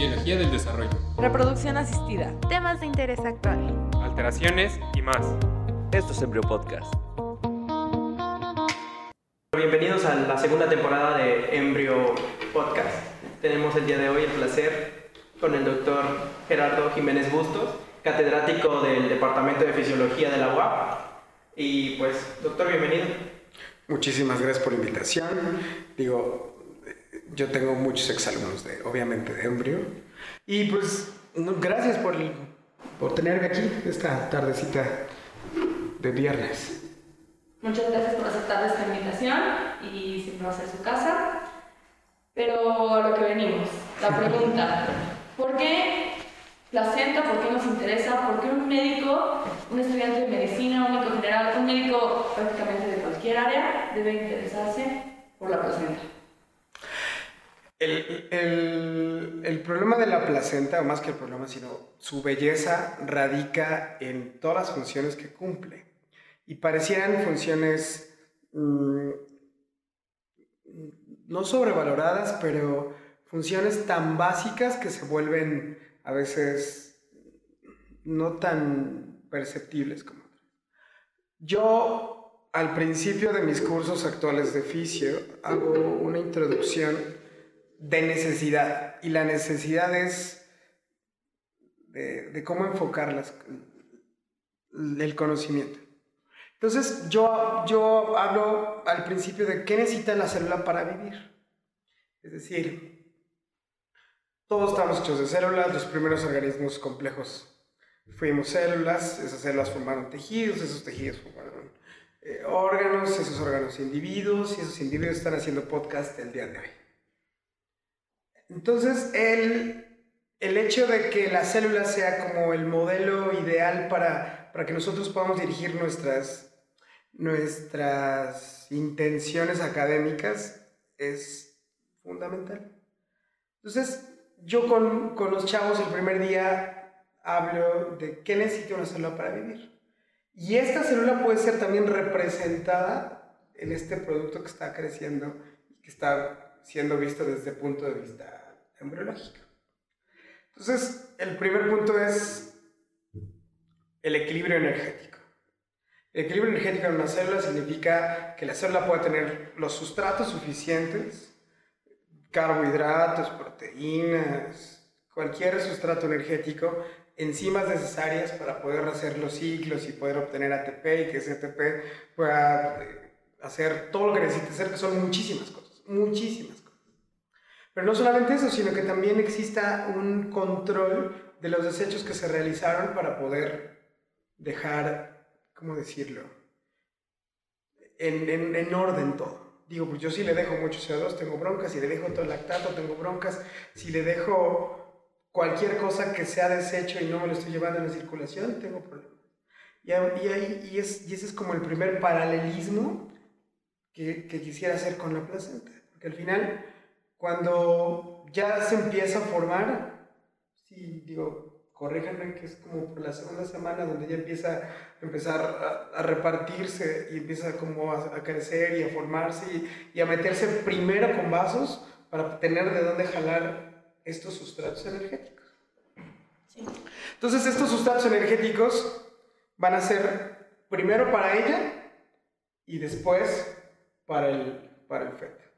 Fisiología del desarrollo. Reproducción asistida. Temas de interés actual. Alteraciones y más. Esto es Embryo Podcast. Bienvenidos a la segunda temporada de Embryo Podcast. Tenemos el día de hoy el placer con el doctor Gerardo Jiménez Bustos, catedrático del Departamento de Fisiología de la UAP. Y pues, doctor, bienvenido. Muchísimas gracias por la invitación. Digo, yo tengo muchos exalumnos, de, obviamente, de Embryo. Y pues, no, gracias por, por tenerme aquí esta tardecita de viernes. Muchas gracias por aceptar esta invitación y siempre va a ser su casa. Pero a lo que venimos, la pregunta, ¿por qué placenta? ¿Por qué nos interesa? ¿Por qué un médico, un estudiante de medicina, un médico general, un médico prácticamente de cualquier área debe interesarse por la placenta? El, el, el, problema de la placenta, o más que el problema, sino su belleza, radica en todas las funciones que cumple. Y parecieran funciones mmm, no sobrevaloradas, pero funciones tan básicas que se vuelven a veces no tan perceptibles como otras. Yo, al principio de mis cursos actuales de fisio, hago una introducción de necesidad. Y la necesidad es de, cómo enfocar las, el conocimiento. Entonces, yo, yo hablo al principio de qué necesita la célula para vivir. Es decir, todos estamos hechos de células, los primeros organismos complejos fuimos células, esas células formaron tejidos, esos tejidos formaron eh, órganos, esos órganos individuos, y esos individuos están haciendo podcast el día de hoy. Entonces, el, el hecho de que la célula sea como el modelo ideal para, para que nosotros podamos dirigir nuestras, nuestras intenciones académicas es fundamental. Entonces, yo con, con los chavos el primer día hablo de qué necesita una célula para vivir. Y esta célula puede ser también representada en este producto que está creciendo y que está siendo visto desde el punto de vista embriológico. Entonces, el primer punto es el equilibrio energético. El equilibrio energético en una célula significa que la célula puede tener los sustratos suficientes, carbohidratos, proteínas, cualquier sustrato energético, enzimas necesarias para poder hacer los ciclos y poder obtener ATP y que ese ATP pueda hacer todo lo que necesita hacer, que son muchísimas cosas, muchísimas. Pero no solamente eso, sino que también exista un control de los desechos que se realizaron para poder dejar, ¿cómo decirlo?, en, en, en orden todo. Digo, pues yo si le dejo mucho CO2 tengo broncas, si le dejo todo el lactato tengo broncas, si le dejo cualquier cosa que sea desecho y no me lo estoy llevando en la circulación, tengo problemas. Y, y, y, es, y ese es como el primer paralelismo que, que quisiera hacer con la placenta. Porque al final cuando ya se empieza a formar, sí, digo, corríjanme que es como por la segunda semana donde ya empieza a empezar a, a repartirse y empieza como a, a crecer y a formarse y, y, a meterse primero con vasos para tener de dónde jalar estos sustratos energéticos. Sí. Entonces estos sustratos energéticos van a ser primero para ella y después para el, para el feto.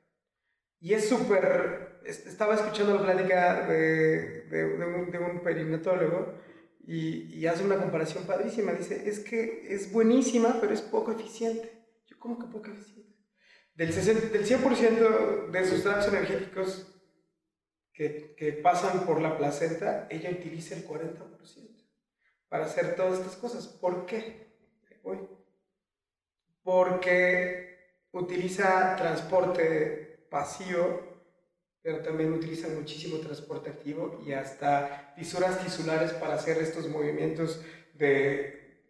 Y es súper, estaba escuchando la plática de, de, de, un, de un, perinatólogo y, y, hace una comparación padrísima. Dice, es que es buenísima, pero es poco eficiente. Yo, ¿cómo que poco eficiente? Del, 60, del 100% de sustratos energéticos que, que pasan por la placenta, ella utiliza el 40% para hacer todas estas cosas. ¿Por qué? Porque utiliza transporte vacío, pero también utiliza muchísimo transporte activo y hasta fisuras tisulares para hacer estos movimientos de,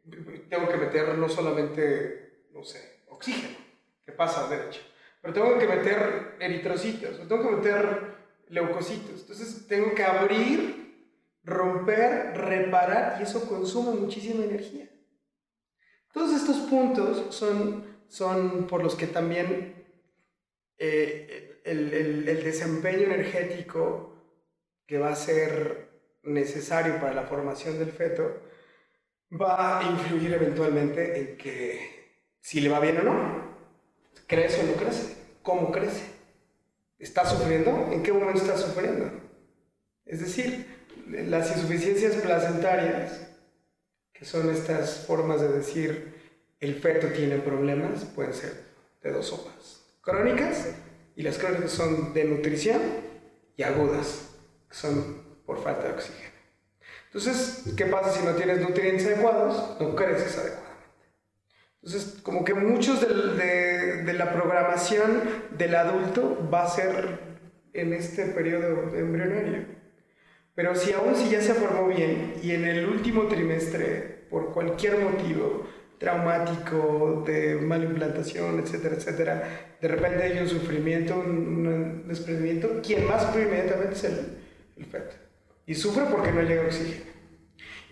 tengo que meter no solamente, no sé, oxígeno, que pasa derecho, pero tengo que meter eritrocitos, o tengo que meter leucocitos, entonces tengo que abrir, romper, reparar y eso consume muchísima energía. Todos estos puntos son, son por los que también eh, el, desempeño energético que va a ser necesario para la formación del feto va a influir eventualmente en que si le va bien o no, crece o no crece, cómo crece, está sufriendo, en qué momento está sufriendo. Es decir, las insuficiencias placentarias, que son estas formas de decir el feto tiene problemas, pueden ser de dos sopas, crónicas, y las crónicas son de nutrición y agudas, que son por falta de oxígeno. Entonces, ¿qué pasa si no tienes nutrientes adecuados? No creces adecuadamente. Entonces, como que muchos de, de la programación del adulto va a ser en este periodo embrionario. Pero si aún si ya se formó bien y en el último trimestre, por cualquier motivo, traumático, de mala implantación, etcétera, etcétera, de repente hay un sufrimiento, un, desprendimiento, quien más sufre inmediatamente es el, el feto. Y sufre porque no llega oxígeno.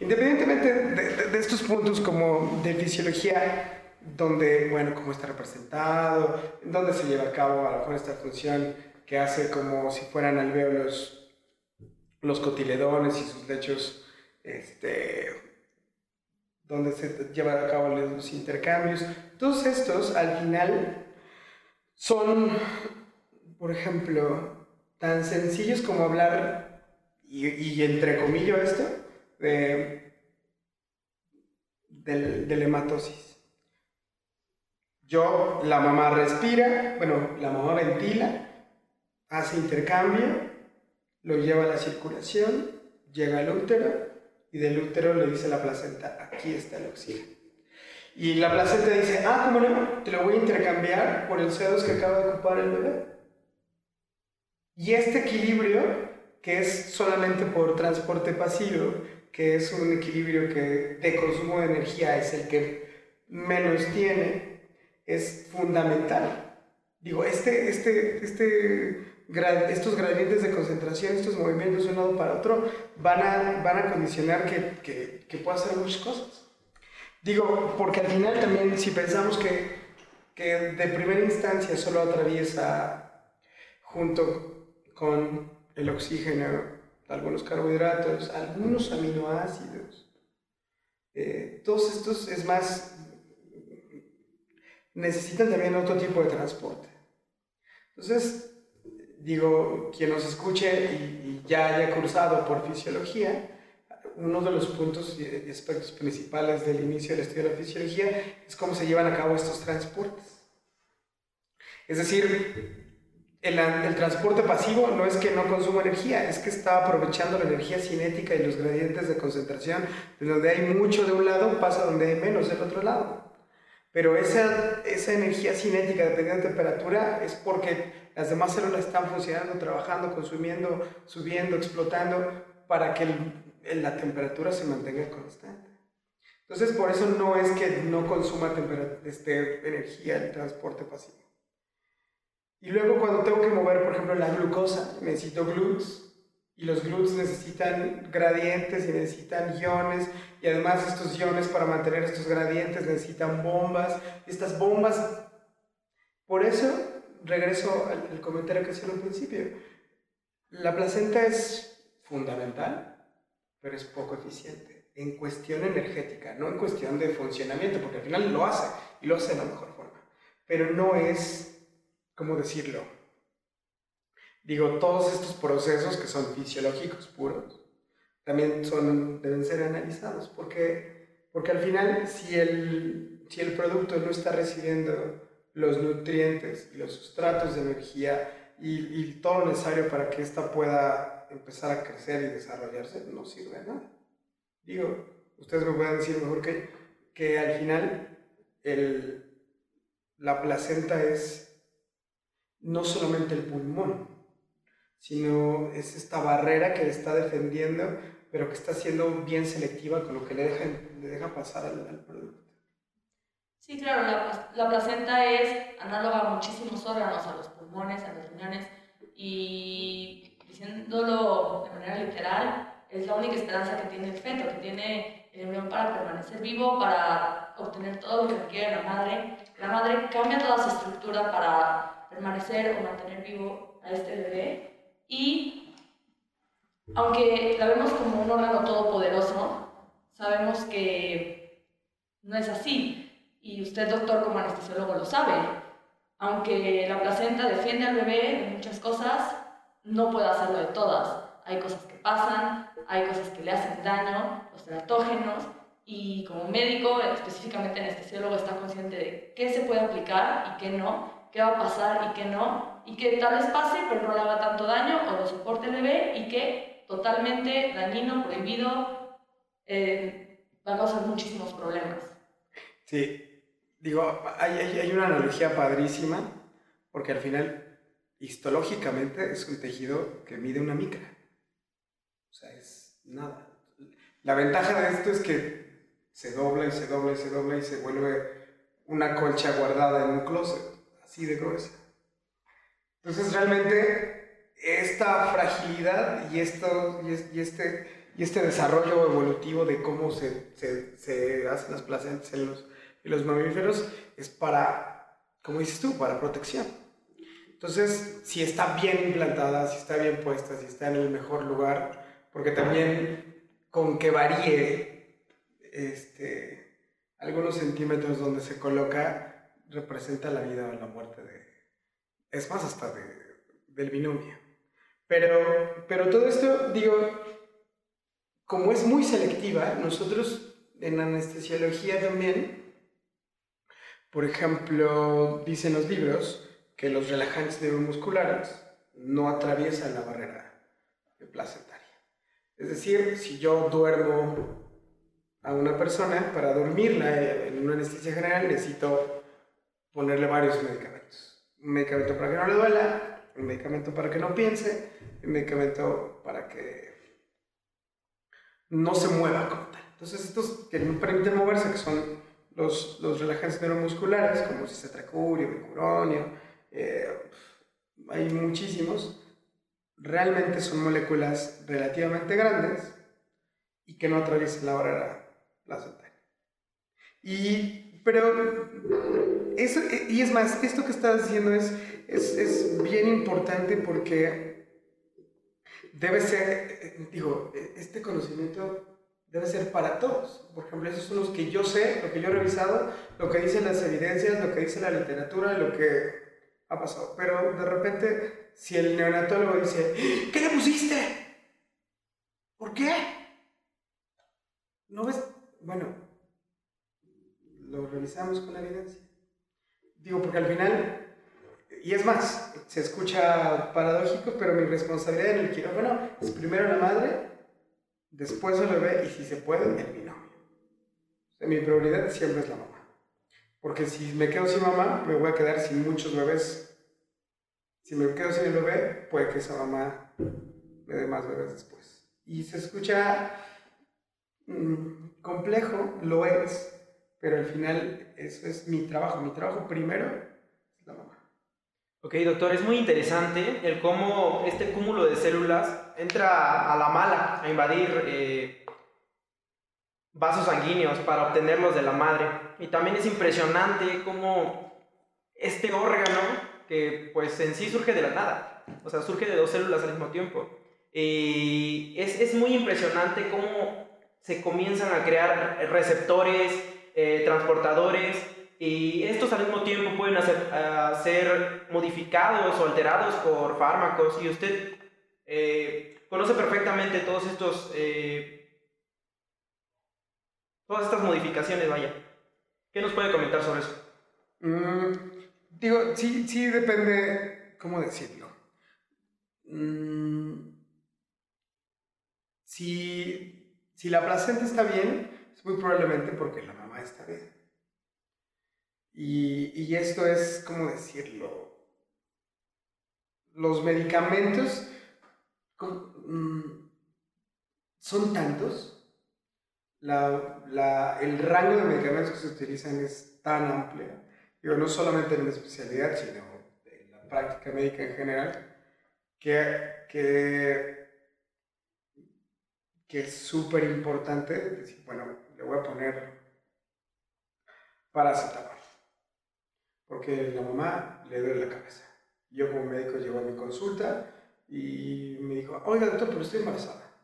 Independientemente de, estos puntos como de fisiología, donde, bueno, cómo está representado, dónde se lleva a cabo a lo mejor esta función que hace como si fueran alvéolos los cotiledones y sus lechos, este, donde se llevan a cabo los intercambios. Todos estos, al final, son, por ejemplo, tan sencillos como hablar y, entre comillas esto, de, del, hematosis. Yo, la mamá respira, bueno, la mamá ventila, hace intercambio, lo lleva a la circulación, llega al útero y del útero le dice la placenta, aquí está el oxígeno. Y la placenta dice, ah, ¿cómo no? Te lo voy a intercambiar por el CO2 que acaba de ocupar el bebé. Y este equilibrio que es solamente por transporte pasivo, que es un equilibrio que de consumo de energía es el que menos tiene, es fundamental. Digo, este, este, este, estos gradientes de concentración, estos movimientos de un lado para otro, van a, van a condicionar que, que, que pueda hacer muchas cosas. Digo, porque al final también, si pensamos que, que de primera instancia solo atraviesa junto con el oxígeno, algunos carbohidratos, algunos aminoácidos. Eh, todos estos, es más, necesitan también otro tipo de transporte. Entonces, digo, quien nos escuche y, ya haya cursado por fisiología, uno de los puntos y aspectos principales del inicio del estudio de la fisiología es cómo se llevan a cabo estos transportes. Es decir, el, el, transporte pasivo no es que no consuma energía, es que está aprovechando la energía cinética y los gradientes de concentración, de donde hay mucho de un lado pasa donde hay menos del otro lado. Pero esa, esa energía cinética dependiendo de temperatura es porque las demás células están funcionando, trabajando, consumiendo, subiendo, explotando para que la temperatura se mantenga constante. Entonces, por eso no es que no consuma este, energía el transporte pasivo. Y luego cuando tengo que mover, por ejemplo, la glucosa, necesito glutes. Y los glutes necesitan gradientes y necesitan iones. Y además estos iones para mantener estos gradientes necesitan bombas. Estas bombas... Por eso, regreso al, comentario que hacía al principio. La placenta es fundamental, pero es poco eficiente en cuestión energética, no en cuestión de funcionamiento, porque al final lo hace y lo hace de la mejor forma. Pero no es ¿cómo decirlo? Digo, todos estos procesos que son fisiológicos puros, también son, deben ser analizados, porque, porque al final si el, si el producto no está recibiendo los nutrientes y los sustratos de energía y, todo lo necesario para que ésta pueda empezar a crecer y desarrollarse, no sirve de nada. Digo, ustedes me pueden decir mejor que, que al final el, la placenta es no solamente el pulmón, sino es esta barrera que le está defendiendo, pero que está siendo bien selectiva con lo que le deja, le deja pasar al, producto. Sí, claro, la, la, placenta es análoga a muchísimos órganos, a los pulmones, a los riñones, y diciéndolo de manera literal, es la única esperanza que tiene el feto, que tiene el embrión para permanecer vivo, para obtener todo lo que requiere la madre. La madre cambia toda su estructura para permanecer o mantener vivo a este bebé y aunque la vemos como un órgano todopoderoso, sabemos que no es así. Y usted, doctor, como anestesiólogo, lo sabe. Aunque la placenta defiende al bebé de muchas cosas, no puede hacerlo de todas. Hay cosas que pasan, hay cosas que le hacen daño, los teratógenos, y como médico, específicamente anestesiólogo, está consciente de qué se puede aplicar y qué no, qué va a pasar y qué no, y que tal vez pase, pero no le haga tanto daño o lo soporte el bebé, y que totalmente dañino, prohibido, eh, va a causar muchísimos problemas. Sí, digo, hay, hay, hay una analogía padrísima, porque al final, histológicamente, es un tejido que mide una micra. O sea, es nada. La ventaja de esto es que se dobla y se dobla y se dobla y se vuelve una colcha guardada en un closet, así de gruesa. Entonces, realmente, esta fragilidad y, esto, y, es- y este, y este desarrollo evolutivo de cómo se, se, se hacen las placentas en los, en los mamíferos es para, como dices tú, para protección. Entonces, si está bien implantada, si está bien puesta, si está en el mejor lugar, porque también con que varíe este, algunos centímetros donde se coloca, representa la vida o la muerte de, es más, hasta de, del binomio. Pero, pero todo esto, digo, como es muy selectiva, nosotros en anestesiología también, por ejemplo, dicen los libros que los relajantes neuromusculares no atraviesan la barrera placentaria. Es decir, si yo duermo a una persona, para dormirla en una anestesia general necesito ponerle varios medicamentos. Un medicamento para que no le duela, un medicamento para que no piense, un medicamento para que no se mueva como tal. Entonces estos que no permiten moverse, que son los, los relajantes neuromusculares, como cisatracurio, bicuronio, eh, hay muchísimos, realmente son moléculas relativamente grandes y que no atraviesan la barrera placentaria. Y, pero, eso, y es más, esto que estás diciendo es, es, es bien importante porque debe ser, eh, digo, este conocimiento debe ser para todos. Por ejemplo, esos son los que yo sé, lo que yo he revisado, lo que dicen las evidencias, lo que dice la literatura, lo que ha pasado. Pero de repente, si el neonatólogo dice, ¿qué le pusiste? ¿Por qué? ¿No ves? Bueno, lo revisamos con la evidencia. Digo, porque al final, y es más, se escucha paradójico, pero mi responsabilidad en el quirófano es primero la madre, después el bebé y si se puede, el binomio. O sea, mi prioridad siempre es la mamá. Porque si me quedo sin mamá, me voy a quedar sin muchos bebés. Si me quedo sin el bebé, puede que esa mamá me dé más bebés después. Y se escucha mm, complejo, lo es, pero al final eso es mi trabajo. Mi trabajo primero. Ok, doctor, es muy interesante el cómo este cúmulo de células entra a la mala a invadir eh, vasos sanguíneos para obtenerlos de la madre. Y también es impresionante cómo este órgano, que pues en sí surge de la nada, o sea, surge de dos células al mismo tiempo. Y es, es muy impresionante cómo se comienzan a crear receptores, eh, transportadores, y estos al mismo tiempo pueden hacer, ser modificados o alterados por fármacos. Y usted eh, conoce perfectamente todos estos eh, todas estas modificaciones vaya. ¿qué nos puede comentar sobre eso? Mm, digo, sí, sí depende cómo decirlo. Mm, si, si la placenta está bien es muy probablemente porque la mamá está bien y, esto es, ¿cómo decirlo? Los medicamentos mm, son tantos, la, el rango de medicamentos que se utilizan es tan amplio, digo, no solamente en la especialidad, sino en la práctica médica en general, que, que, que es súper importante decir, bueno, le voy a poner paracetamol porque la mamá le duele la cabeza. Yo como médico llego a mi consulta y me dijo, oiga doctor, pero estoy embarazada.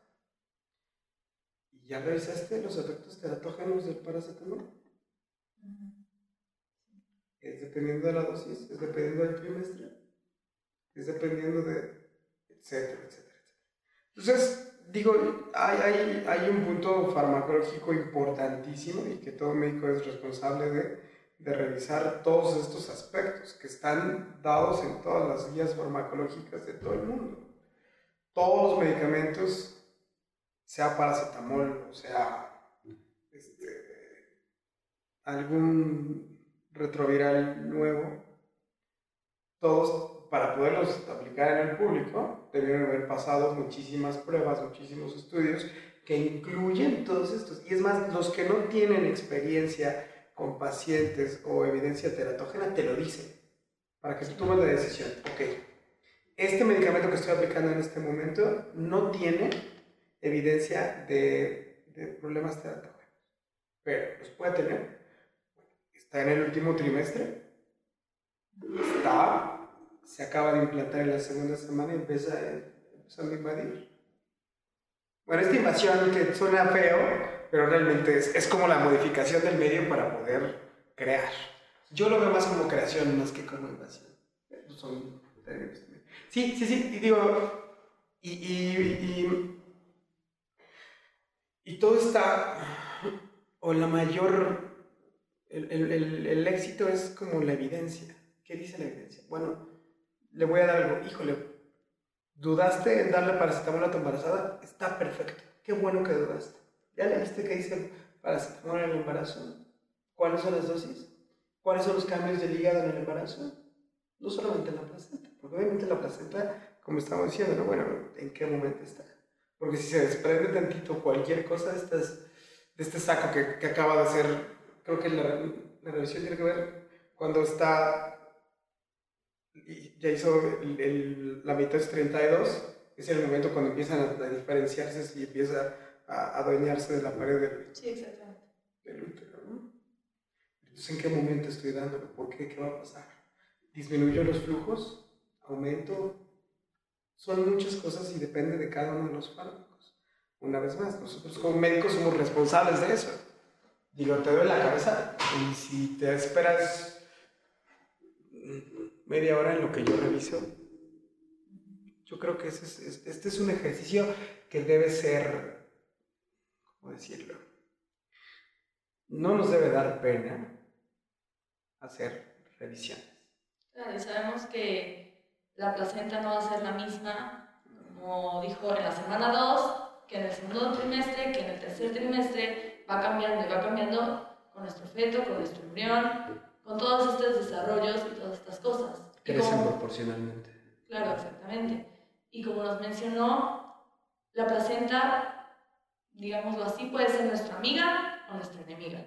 ¿Y ya revisaste los efectos teratógenos del paracetamol? Es dependiendo de la dosis, es dependiendo del trimestre, es dependiendo de, etcétera, etcétera, etcétera. Entonces, digo, hay, hay, hay un punto farmacológico importantísimo y que todo médico es responsable de, de revisar todos estos aspectos que están dados en todas las guías farmacológicas de todo el mundo. Todos los medicamentos, sea paracetamol o sea este, algún retroviral nuevo, todos para poderlos aplicar en el público debieron haber pasado muchísimas pruebas, muchísimos estudios que incluyen todos estos. Y es más, los que no tienen experiencia con pacientes o evidencia teratógena te lo dicen para que tú tomes la decisión. Ok, este medicamento que estoy aplicando en este momento no tiene evidencia de, de problemas teratógenos, pero los puede tener. Está en el último trimestre, está, se acaba de implantar en la segunda semana y empieza, empezando a invadir. Bueno, esta invasión que suena feo, pero realmente es, es como la modificación del medio para poder crear. Yo lo veo más como creación más que como invasión. Sí, sí, sí, y digo, y, y, y, todo está, o la mayor, el, el, el, éxito es como la evidencia. ¿Qué dice la evidencia? Bueno, le voy a dar algo, híjole, ¿dudaste en darle paracetamol a tu embarazada? Está perfecto, qué bueno que dudaste. ¿Ya leíste qué dice paracetamol en el embarazo? ¿Cuáles son las dosis? ¿Cuáles son los cambios del hígado en el embarazo? No solamente en la placenta, porque obviamente la placenta, como estamos diciendo, ¿no? Bueno, ¿en qué momento está? Porque si se desprende tantito cualquier cosa de, estas, de este saco que, que acaba de hacer, creo que la, la, revisión tiene que ver cuando está, ya hizo el, el, la mitosis 32, es el momento cuando empiezan a, a diferenciarse y empieza a adueñarse de la pared del, sí, exactamente. del útero. ¿no? Entonces, ¿en qué momento estoy dándolo? ¿Por qué? ¿Qué va a pasar? disminuyo los flujos, aumento, son muchas cosas y depende de cada uno de los fármacos. Una vez más, nosotros como médicos somos responsables de eso. Digo, te duele la cabeza y si te esperas media hora en lo que yo reviso, yo creo que es, este es un ejercicio que debe ser, ¿cómo decirlo? No nos debe dar pena hacer revisiones. Claro, sabemos que la placenta no va a ser la misma, como dijo en la semana 2, que en el segundo trimestre, que en el tercer trimestre, va cambiando y va cambiando con nuestro feto, con nuestro embrión, con todos estos desarrollos y todas estas cosas. Crecen proporcionalmente. Claro, exactamente. Y como nos mencionó, la placenta, digámoslo así, puede ser nuestra amiga o nuestra enemiga.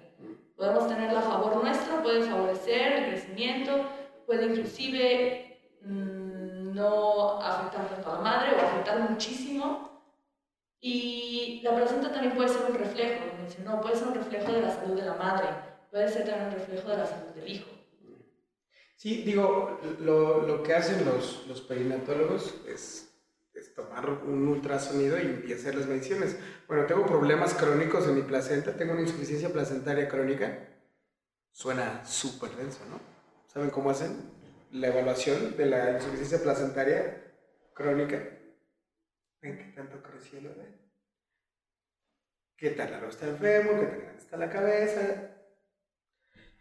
Podemos tenerla a favor nuestro, puede favorecer el crecimiento, puede inclusive mmm, no afectar tanto a la madre o afectar muchísimo. Y la placenta también puede ser un reflejo, como mencionó, puede ser un reflejo de la salud de la madre, puede ser también un reflejo de la salud del hijo. Sí, digo, lo, lo que hacen los, los perinatólogos es, tomar un ultrasonido y, y hacer las mediciones. Bueno, tengo problemas crónicos en mi placenta, tengo una insuficiencia placentaria crónica. Suena súper denso, ¿no? ¿Saben cómo hacen la evaluación de la insuficiencia placentaria crónica? ¿Ven qué tanto creció el bebé? ¿Qué tan largo está enfermo? ¿Qué tan grande está la cabeza?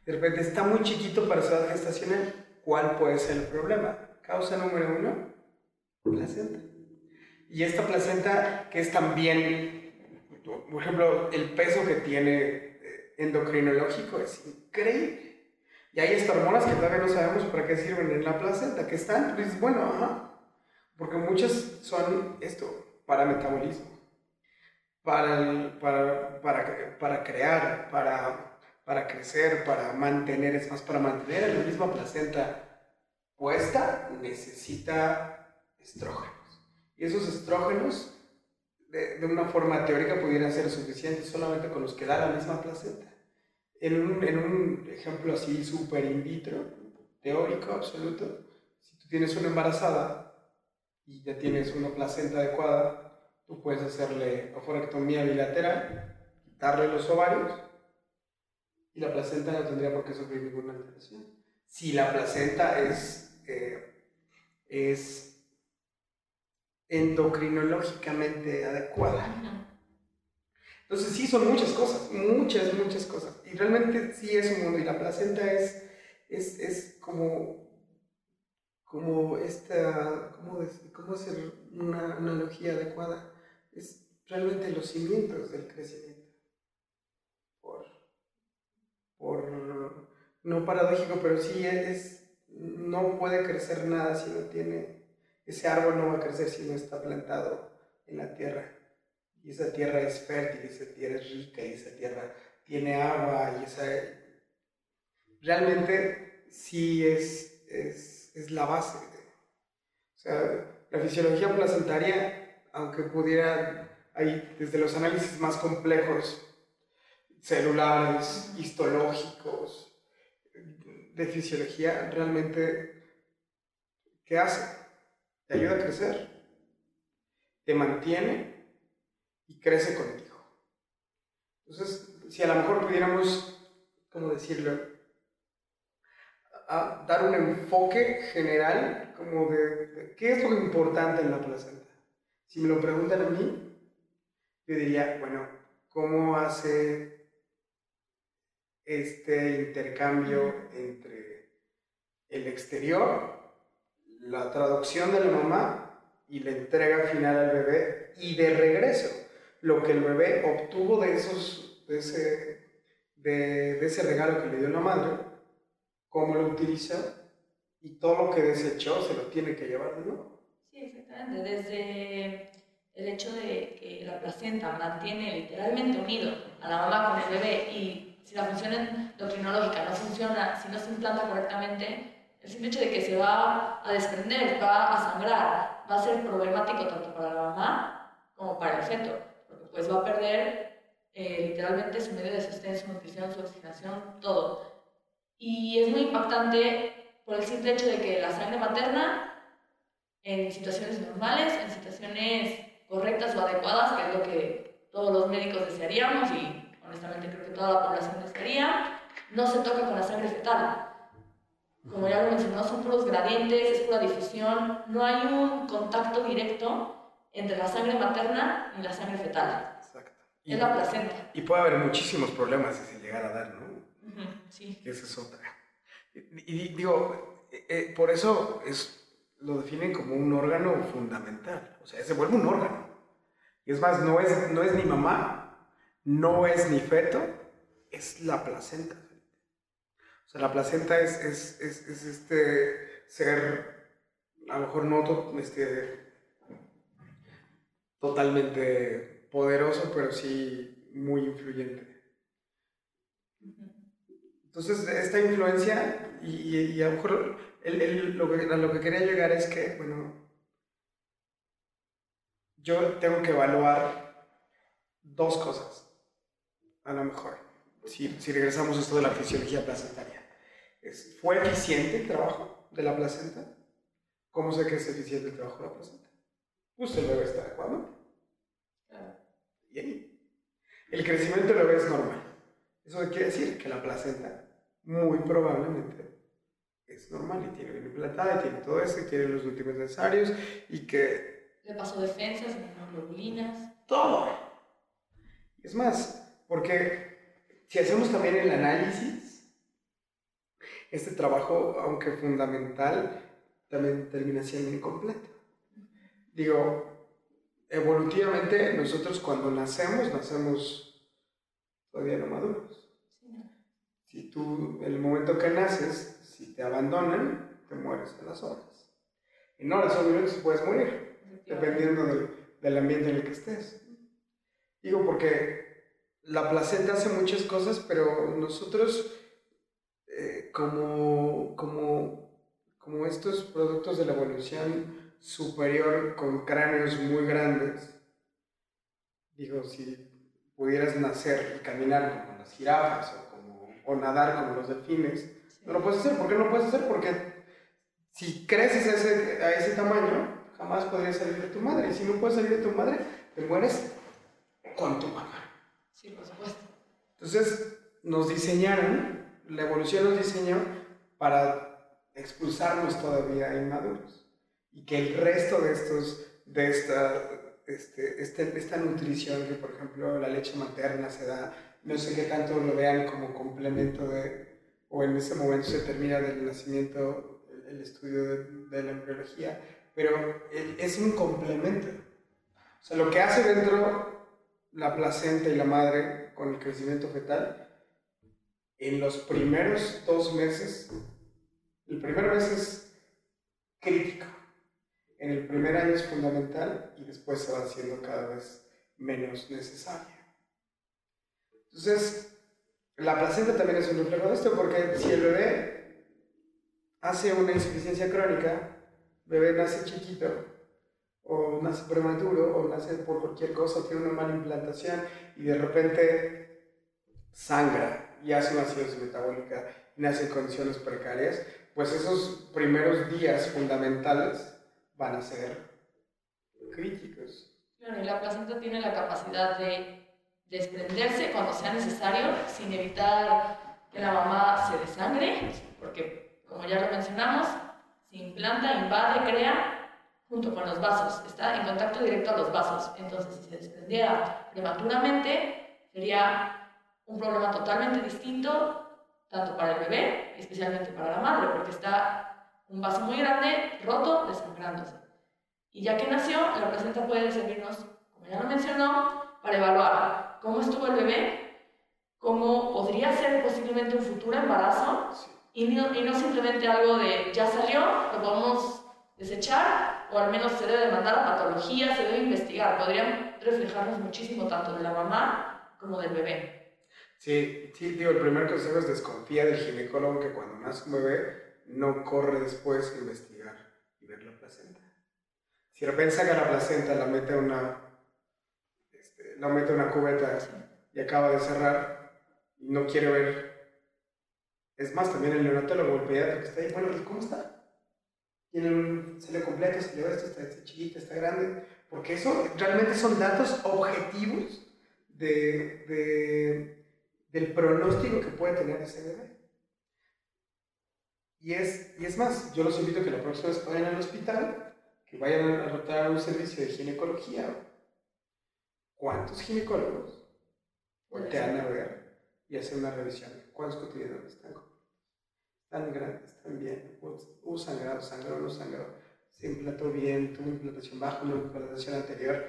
De repente está muy chiquito para su edad gestacional. ¿Cuál puede ser el problema? Causa número uno, placenta. Y esta placenta que es también, por ejemplo, el peso que tiene endocrinológico es increíble. Y hay estas hormonas que todavía no sabemos para qué sirven en la placenta, que están, pues bueno, ajá. Porque muchas son esto, para metabolismo, para, para, para, para crear, para, para crecer, para mantener, es más, para mantener la misma placenta puesta, necesita estrógenos. Y esos estrógenos, de, de una forma teórica, pudieran ser suficientes solamente con los que da la misma placenta en un, en un ejemplo así súper in vitro, teórico, absoluto, si tú tienes una embarazada y ya tienes una placenta adecuada, tú puedes hacerle oforectomía bilateral, quitarle los ovarios y la placenta no tendría por qué sufrir ninguna alteración. Si la placenta es, eh, es endocrinológicamente adecuada. Entonces sí, son muchas cosas, muchas, muchas cosas. Y realmente sí es un mundo. Y la placenta es, es, es como, como esta, ¿cómo, decir, cómo hacer una analogía adecuada? Es realmente los cimientos del crecimiento. Por, por no paradójico, pero sí es, no puede crecer nada si no tiene, ese árbol no va a crecer si no está plantado en la tierra y esa tierra es fértil, esa tierra es rica, y esa tierra tiene agua, y esa... Realmente sí es, es, es la base. o sea, la fisiología placentaria, aunque pudiera, hay desde los análisis más complejos, celulares, histológicos, de fisiología, realmente, ¿qué hace? Te ayuda a crecer, te mantiene y crece contigo. Entonces, si a lo mejor pudiéramos, ¿cómo decirlo? Dar un enfoque general como de, qué es lo importante en la placenta. Si me lo preguntan a mí, yo diría, bueno, ¿cómo hace este intercambio entre el exterior, la traducción de la mamá y la entrega final al bebé y de regreso? lo que el bebé obtuvo de, esos, de, ese, de, ese regalo que le dio la madre, cómo lo utiliza y todo lo que desechó se lo tiene que llevar nuevo. Sí, exactamente. Desde el hecho de que la placenta mantiene literalmente unido a la mamá con el bebé y si la función endocrinológica no funciona, si no se implanta correctamente, el simple hecho de que se va a desprender, va a sangrar, va a ser problemático tanto para la mamá como para el feto pues va a perder eh, literalmente su medio de sostén, su nutrición, su oxigenación, todo. Y es muy impactante por el simple hecho de que la sangre materna, en situaciones normales, en situaciones correctas o adecuadas, que es lo que todos los médicos desearíamos y honestamente creo que toda la población desearía, no se toca con la sangre fetal. Como ya lo mencionó, son puros gradientes, es pura difusión, no hay un contacto directo entre la sangre materna y la sangre fetal. Exacto. Y, es la placenta. Y puede haber muchísimos problemas si se llegara a dar, ¿no? sí. esa es otra. Y, digo, eh, eh, por eso es, lo definen como un órgano fundamental. O sea, se vuelve un órgano. Y es más, no es, no es ni mamá, no es ni feto, es la placenta. O sea, la placenta es, es, es, es este ser, a lo mejor no este, totalmente poderoso, pero sí muy influyente. Entonces, esta influencia, y, a lo mejor lo, que, a lo que quería llegar es que, bueno, yo tengo que evaluar dos cosas, a lo mejor, si, si regresamos a esto de la fisiología placentaria. Es, ¿Fue eficiente el trabajo de la placenta? ¿Cómo sé que es eficiente el trabajo de la placenta? Usted el bebé está adecuado. Y ahí, el crecimiento del bebé es normal. Eso quiere decir que la placenta muy probablemente es normal y tiene bien implantada y tiene todo eso y tiene los últimos necesarios y que... Le pasó defensas, inmunoglobulinas. Todo. Es más, porque si hacemos también el análisis, este trabajo, aunque fundamental, también termina siendo incompleto. Digo, evolutivamente nosotros cuando nacemos, nacemos todavía no maduros. Si tú, en el momento que naces, si te abandonan, te mueres en las horas. En horas o minutos puedes morir, dependiendo del, del ambiente en el que estés. Digo porque la placenta hace muchas cosas, pero nosotros, eh, como, como, como estos productos de la evolución, superior con cráneos muy grandes. Digo, si pudieras nacer y caminar como las jirafas o, como, o nadar como los delfines, no lo puedes hacer. ¿Por qué no lo puedes hacer? Porque si creces a ese, a ese tamaño, jamás podría salir de tu madre. Y si no puedes salir de tu madre, te mueres con tu mamá. Sí, por supuesto. Entonces, nos diseñaron, la evolución nos diseñó para expulsarnos todavía inmaduros. Y que el resto de estos, de esta, este, este, esta nutrición, que por ejemplo la leche materna se da, no sé qué tanto lo vean como complemento de, o en ese momento se termina del nacimiento, el, estudio de, de, la embriología, pero es un complemento. O sea, lo que hace dentro la placenta y la madre con el crecimiento fetal, en los primeros dos meses, el primer mes es crítico, en el primer año es fundamental y después se va haciendo cada vez menos necesaria. Entonces, la placenta también es un reflejo de esto, porque si el bebé hace una insuficiencia crónica, bebé nace chiquito, o nace prematuro, o nace por cualquier cosa, tiene una mala implantación y de repente sangra y hace una acidosis metabólica y nace en condiciones precarias, pues esos primeros días fundamentales van a ser críticos. Claro, y la placenta tiene la capacidad de desprenderse cuando sea necesario, sin evitar que la mamá se desangre, porque como ya lo mencionamos, se implanta, invade, crea junto con los vasos, está en contacto directo a los vasos. Entonces, si se desprendiera prematuramente, sería un problema totalmente distinto, tanto para el bebé, especialmente para la madre, porque está un vaso muy grande, roto, desangrándose. Y ya que nació, la placenta puede servirnos, como ya lo mencionó, para evaluar cómo estuvo el bebé, cómo podría ser posiblemente un futuro embarazo, y no, y no simplemente algo de ya salió, lo podemos desechar, o al menos se debe mandar a patología, se debe investigar. Podrían reflejarnos muchísimo tanto de la mamá como del bebé. Sí, sí, digo, el primer consejo es desconfía del ginecólogo que cuando nace un bebé no corre después a investigar y ver la placenta. Si de repente saca la placenta, la mete a una, este, la mete a una cubeta y acaba de cerrar y no quiere ver. Es más, también el neonatólogo, el pediatra que está ahí, bueno, ¿cómo está? Tiene un celo completo, va esto, está, está chiquito, está grande. Porque eso realmente son datos objetivos de, de, del pronóstico que puede tener ese bebé. Y es, y es más, yo los invito a que la próxima vez vayan al hospital, que vayan a rotar un servicio de ginecología. ¿Cuántos ginecólogos voltean a ver y hacen una revisión? ¿Cuántos cotidianos están? Están grandes, bien. Hubo sangrado, sangrado, no sangrado. Se implantó bien, tuvo implantación baja, una implantación anterior,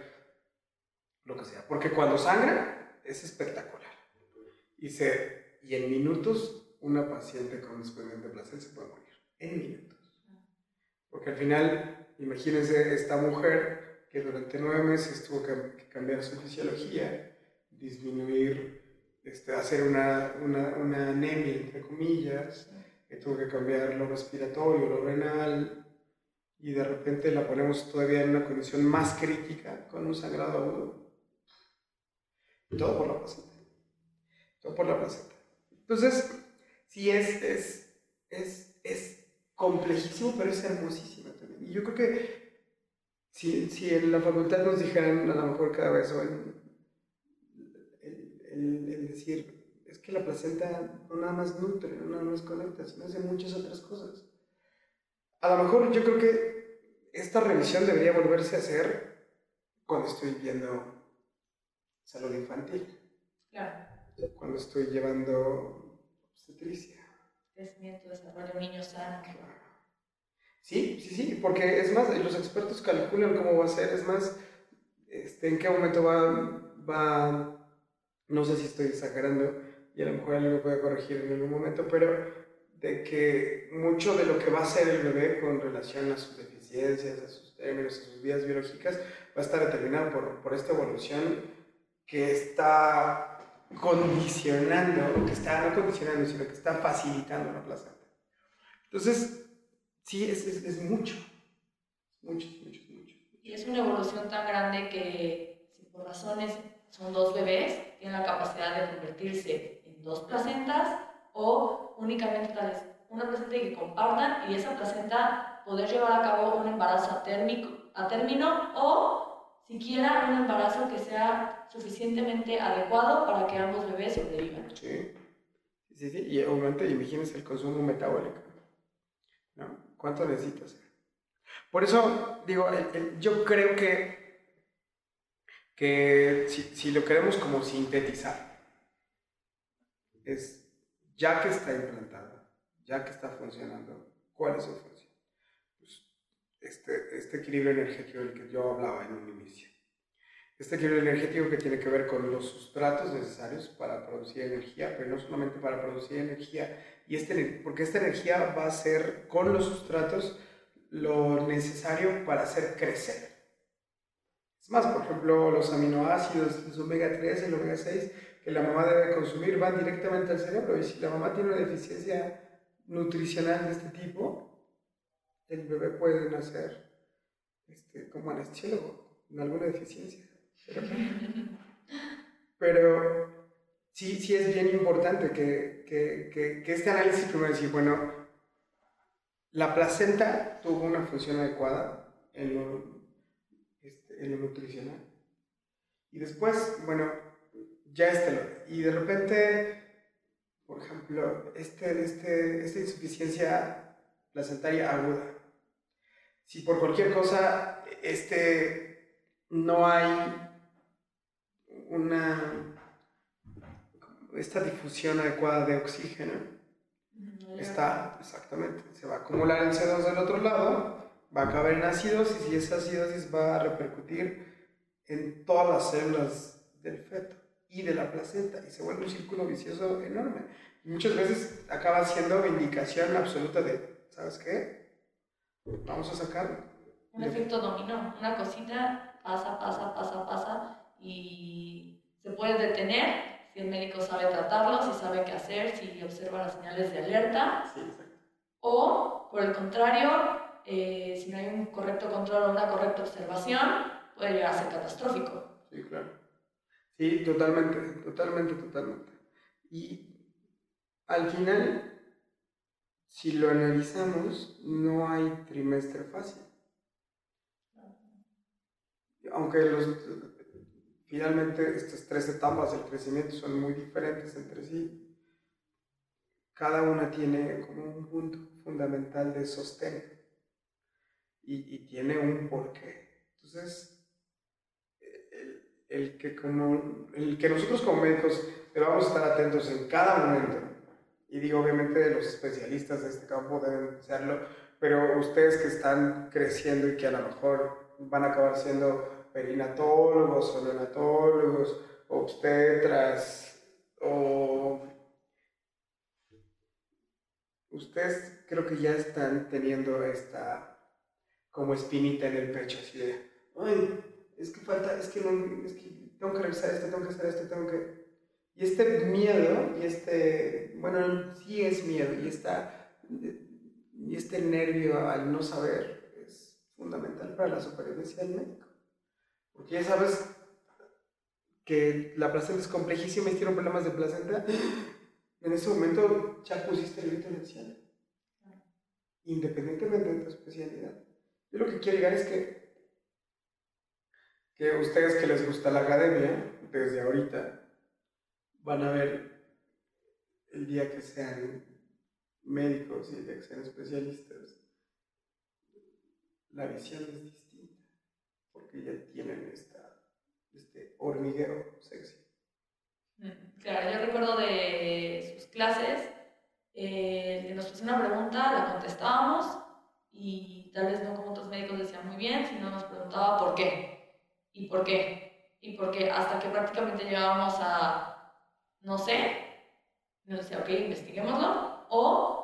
lo que sea. Porque cuando sangra es espectacular. Y, se, y en minutos una paciente con desprendimiento de placer se puede morir. En minutos. Porque al final, imagínense esta mujer que durante nueve meses tuvo que cambiar su fisiología, disminuir, este, hacer una, una, una anemia, entre comillas, que tuvo que cambiar lo respiratorio, lo renal, y de repente la ponemos todavía en una condición más crítica, con un sangrado agudo. Todo por la placenta. Todo por la placenta. Entonces, sí es, es, es, es complejísimo, pero es hermosísimo también. Y yo creo que si, si en la facultad nos dijeran a lo mejor cada vez, o el, el, decir, que la placenta no nada más nutre, no nada más conecta, sino hace muchas otras cosas. A lo mejor yo creo que esta revisión debería volverse a hacer cuando estoy viendo salud infantil. Claro. Cuando estoy llevando obstetricia. Crecimiento, desarrollo, niño sano. Claro. Sí, sí, sí, porque es más, los expertos calculan cómo va a ser, es más, este, en qué momento va, va, no sé si estoy exagerando, y a lo mejor alguien me puede corregir en algún momento, pero de que mucho de lo que va a ser el bebé con relación a sus deficiencias, a sus términos, a sus vías biológicas, va a estar determinado por, por esta evolución que está condicionando, que está no condicionando, sino que está facilitando la placenta. Entonces, sí, es, es, es mucho, mucho, mucho, mucho. Y es una evolución tan grande que, si por razones son dos bebés, tienen la capacidad de convertirse dos placentas o únicamente tal vez una placenta que compartan y esa placenta poder llevar a cabo un embarazo atérmico, a término o siquiera un embarazo que sea suficientemente adecuado para que ambos bebés sobrevivan. Sí. Sí, sí, y obviamente imagínense el consumo metabólico. ¿No? ¿Cuánto necesitas? Por eso, digo, el- el- yo creo que, que si, si lo queremos como sintetizar, es ya que está implantado, ya que está funcionando, ¿cuál es su función? Pues, este, este equilibrio energético del que yo hablaba en un inicio. Este equilibrio energético que tiene que ver con los sustratos necesarios para producir energía, pero no solamente para producir energía, y este, porque esta energía va a ser con los sustratos lo necesario para hacer crecer. Es más, por ejemplo, los aminoácidos, los omega 3 y el omega 6 que la mamá debe consumir van directamente al cerebro, y si la mamá tiene una deficiencia nutricional de este tipo, el bebé puede nacer este, como anestesiólogo, con alguna deficiencia. Pero sí, sí es bien importante que, que, que, que este análisis primero decir, bueno, la placenta tuvo una función adecuada en lo, este, en lo nutricional. Y después, bueno, ya este, lo- y de repente, por ejemplo, este, este, esta insuficiencia placentaria aguda. Si por cualquier cosa, este, no hay una esta difusión adecuada de oxígeno está exactamente se va a acumular el CO2 del otro lado va a caber en acidosis y esa acidosis va a repercutir en todas las células del feto y de la placenta y se vuelve un círculo vicioso enorme y muchas veces acaba siendo indicación absoluta de ¿sabes qué? vamos a sacarlo Un efecto dominó, una cosita pasa, pasa, pasa, pasa y se puede detener si el médico sabe tratarlo, si sabe qué hacer, si observa las señales de alerta sí, exacto. o por el contrario, eh, si no hay un correcto control o una correcta observación, puede llegar a ser catastrófico. Sí, claro. Sí, totalmente, totalmente, totalmente. Y al final, si lo analizamos, no hay trimestre fácil. Aunque finalmente estas tres etapas del crecimiento son muy diferentes entre sí, cada una tiene como un punto fundamental de sostén y, y tiene un porqué. Entonces, el, que como el que nosotros como médicos debamos estar atentos en cada momento. Y digo obviamente los especialistas de este campo deben serlo pero ustedes que están creciendo y que a lo mejor van a acabar siendo perinatólogos o neonatólogos obstetras o ustedes creo que ya están teniendo esta como espinita en el pecho así de ay es que falta, es que, no, es que tengo que revisar esto, tengo que hacer esto, tengo que... Y este miedo, y este, bueno, sí es miedo, y, esta, y este nervio al no saber es fundamental para la supervivencia del médico. Porque ya sabes que la placenta es complejísima y tiene problemas de placenta, en ese momento ya pusiste el cielo. Independientemente de tu especialidad. Yo lo que quiero llegar es que que ustedes que les gusta la academia, desde ahorita, van a ver el día que sean médicos y el día que sean especialistas, la visión es distinta, porque ya tienen esta, este hormiguero sexy. Mm, Claro, yo recuerdo de sus clases eh, nos puso una pregunta, la contestábamos y tal vez no como otros médicos decían muy bien, sino nos preguntaba por qué. ¿Y por qué? ¿Y por qué? Hasta que prácticamente llegábamos a, no sé, nos decía, ok, investiguémoslo, o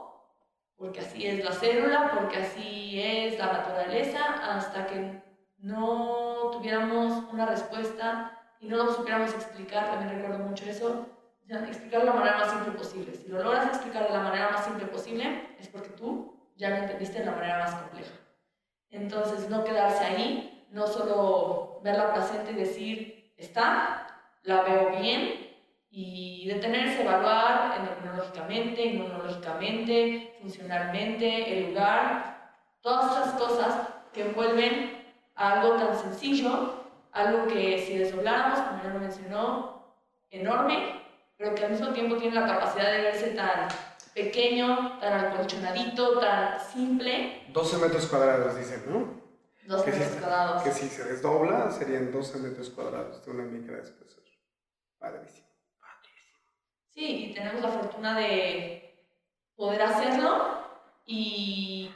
porque así es la célula, porque así es la naturaleza, hasta que no tuviéramos una respuesta y no lo supiéramos explicar, también recuerdo mucho eso, explicar de la manera más simple posible. Si lo logras explicar de la manera más simple posible, es porque tú ya lo entendiste de la manera más compleja. Entonces, no quedarse ahí, no solo ver la placenta y decir, está, la veo bien, y detenerse, evaluar endocrinológicamente, inmunológicamente, funcionalmente, el lugar, todas esas cosas que envuelven a algo tan sencillo, algo que si desdobláramos, como ya lo mencionó, enorme, pero que al mismo tiempo tiene la capacidad de verse tan pequeño, tan acolchonadito, tan simple. 12 metros cuadrados, dicen, ¿no? 12 Que si, metros cuadrados. que si se desdobla serían 12 metros cuadrados de una micra de espesor. Padrísimo. Sí, y tenemos la fortuna de poder hacerlo y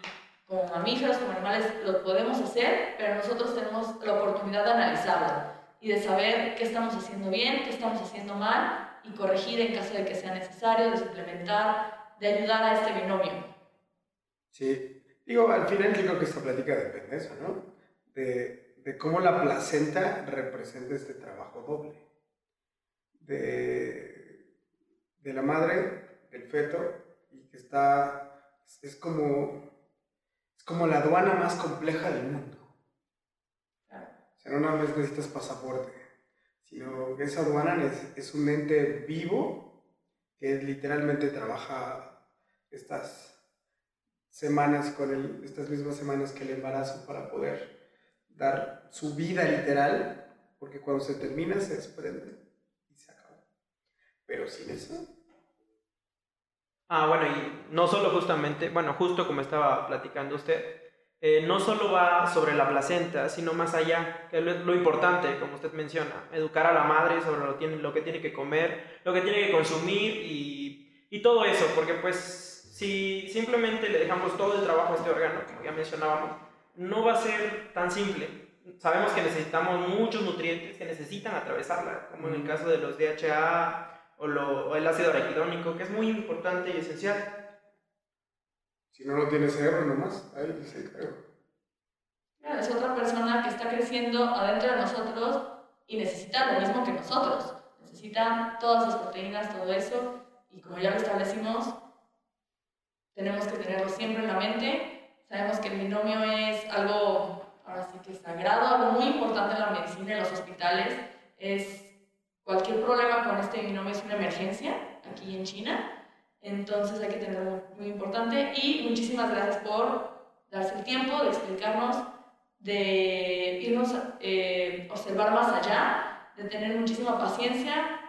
como mamíferos, como animales, lo podemos hacer, pero nosotros tenemos la oportunidad de analizarlo y de saber qué estamos haciendo bien, qué estamos haciendo mal y corregir en caso de que sea necesario, de suplementar, de ayudar a este binomio. Sí, digo, al final yo creo que esta plática depende de eso, ¿no? De, de cómo la placenta representa este trabajo doble. De, de la madre, del feto, y que está, es como, es como la aduana más compleja del mundo. O sea, no nada más necesitas pasaporte, sino que esa aduana es, es un ente vivo que literalmente trabaja estas semanas con el, estas mismas semanas que el embarazo para poder dar su vida literal, porque cuando se termina se desprende y se acabó. Pero sin eso, Ah, bueno, y no solo justamente, bueno, justo como estaba platicando usted, eh, no solo va sobre la placenta, sino más allá, que es lo, importante, como usted menciona, educar a la madre sobre lo, que tiene que comer, lo que tiene que consumir y todo eso, porque pues si simplemente le dejamos todo el trabajo a este órgano, como ya mencionábamos, no va a ser tan simple. Sabemos que necesitamos muchos nutrientes que necesitan atravesarla, como en el caso de los DHA o, lo- o el ácido araquidónico, que es muy importante y esencial. si no lo tiene cerebro nomás, ahí dice, creo. Claro, es otra persona que está creciendo adentro de nosotros y necesita lo mismo que nosotros. Necesita todas las proteínas, todo eso, y como ya lo establecimos, tenemos que tenerlo siempre en la mente. Sabemos que el binomio es algo, ahora sí que sagrado, algo muy importante en la medicina, en los hospitales. Es cualquier problema con este binomio es una emergencia aquí en China. Entonces hay que tenerlo muy importante. Y muchísimas gracias por darse el tiempo de explicarnos, de irnos eh, observar más allá, de tener muchísima paciencia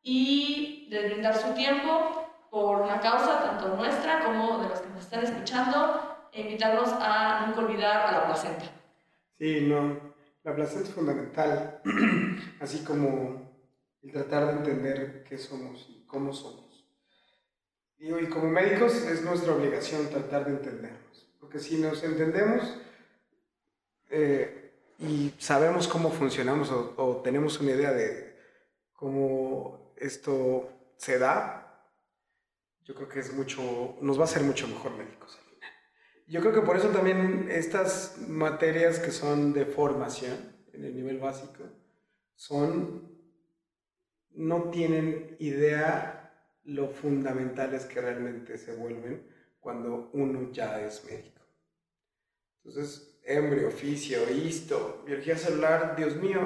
y de brindar su tiempo por una causa tanto nuestra como de los que nos están escuchando e invitarlos a nunca olvidar a la placenta. Sí, no, la placenta es fundamental, así como el tratar de entender qué somos y cómo somos. Digo, y como médicos es nuestra obligación tratar de entendernos, porque si nos entendemos eh, y sabemos cómo funcionamos o, o tenemos una idea de cómo esto se da, yo creo que es mucho, nos va a hacer mucho mejor médicos al final. Yo creo que por eso también estas materias que son de formación en el nivel básico son no tienen idea lo fundamentales que realmente se vuelven cuando uno ya es médico. Entonces, embrio, fisio, histo, biología celular, Dios mío,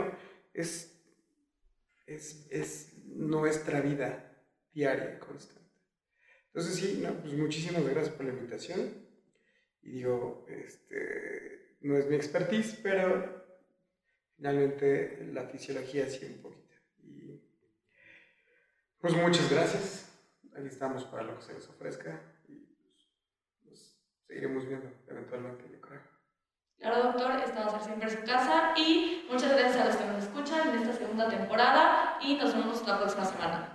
es, es, es nuestra vida diaria, constante. Entonces, sí, no, pues muchísimas gracias por la invitación. Y digo, este, no es mi expertise, pero finalmente la fisiología sí un poquito. Y pues muchas gracias. Aquí estamos para lo que se les ofrezca y pues, nos seguiremos viendo eventualmente, yo creo. Claro, doctor, esta va a ser siempre su casa y muchas gracias a los que nos escuchan en esta segunda temporada y nos vemos la próxima semana.